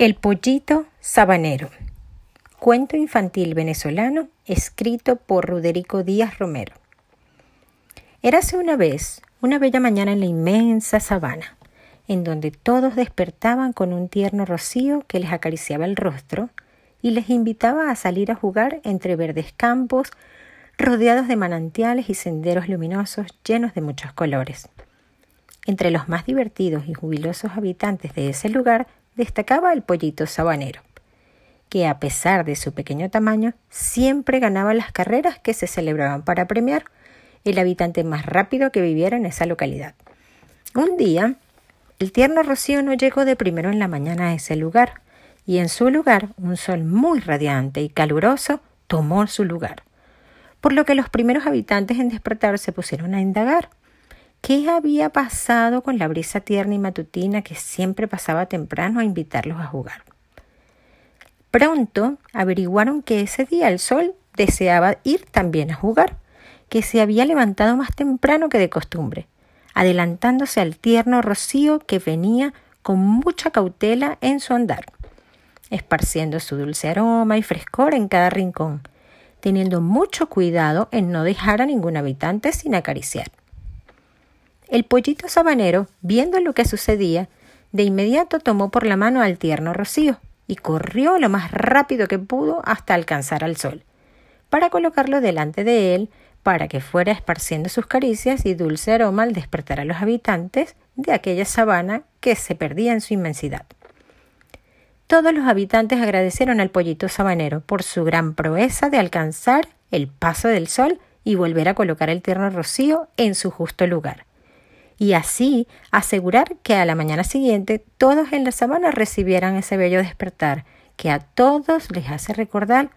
El pollito sabanero. Cuento infantil venezolano escrito por Ruderico Díaz Romero. Érase una vez una bella mañana en la inmensa sabana, en donde todos despertaban con un tierno rocío que les acariciaba el rostro y les invitaba a salir a jugar entre verdes campos, rodeados de manantiales y senderos luminosos llenos de muchos colores. Entre los más divertidos y jubilosos habitantes de ese lugar destacaba el pollito sabanero, que a pesar de su pequeño tamaño, siempre ganaba las carreras que se celebraban para premiar el habitante más rápido que viviera en esa localidad. Un día, el tierno rocío no llegó de primero en la mañana a ese lugar, y en su lugar un sol muy radiante y caluroso tomó su lugar, por lo que los primeros habitantes en despertar se pusieron a indagar ¿Qué había pasado con la brisa tierna y matutina que siempre pasaba temprano a invitarlos a jugar? Pronto averiguaron que ese día el sol deseaba ir también a jugar, que se había levantado más temprano que de costumbre, adelantándose al tierno rocío que venía con mucha cautela en su andar, esparciendo su dulce aroma y frescor en cada rincón, teniendo mucho cuidado en no dejar a ningún habitante sin acariciar. El pollito sabanero, viendo lo que sucedía, de inmediato tomó por la mano al tierno Rocío y corrió lo más rápido que pudo hasta alcanzar al sol, para colocarlo delante de él para que fuera esparciendo sus caricias y dulce aroma al despertar a los habitantes de aquella sabana que se perdía en su inmensidad. Todos los habitantes agradecieron al pollito sabanero por su gran proeza de alcanzar el paso del sol y volver a colocar el tierno rocío en su justo lugar y así asegurar que a la mañana siguiente todos en la sabana recibieran ese bello despertar que a todos les hace recordar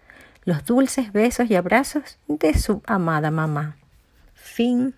los dulces besos y abrazos de su amada mamá. Fin.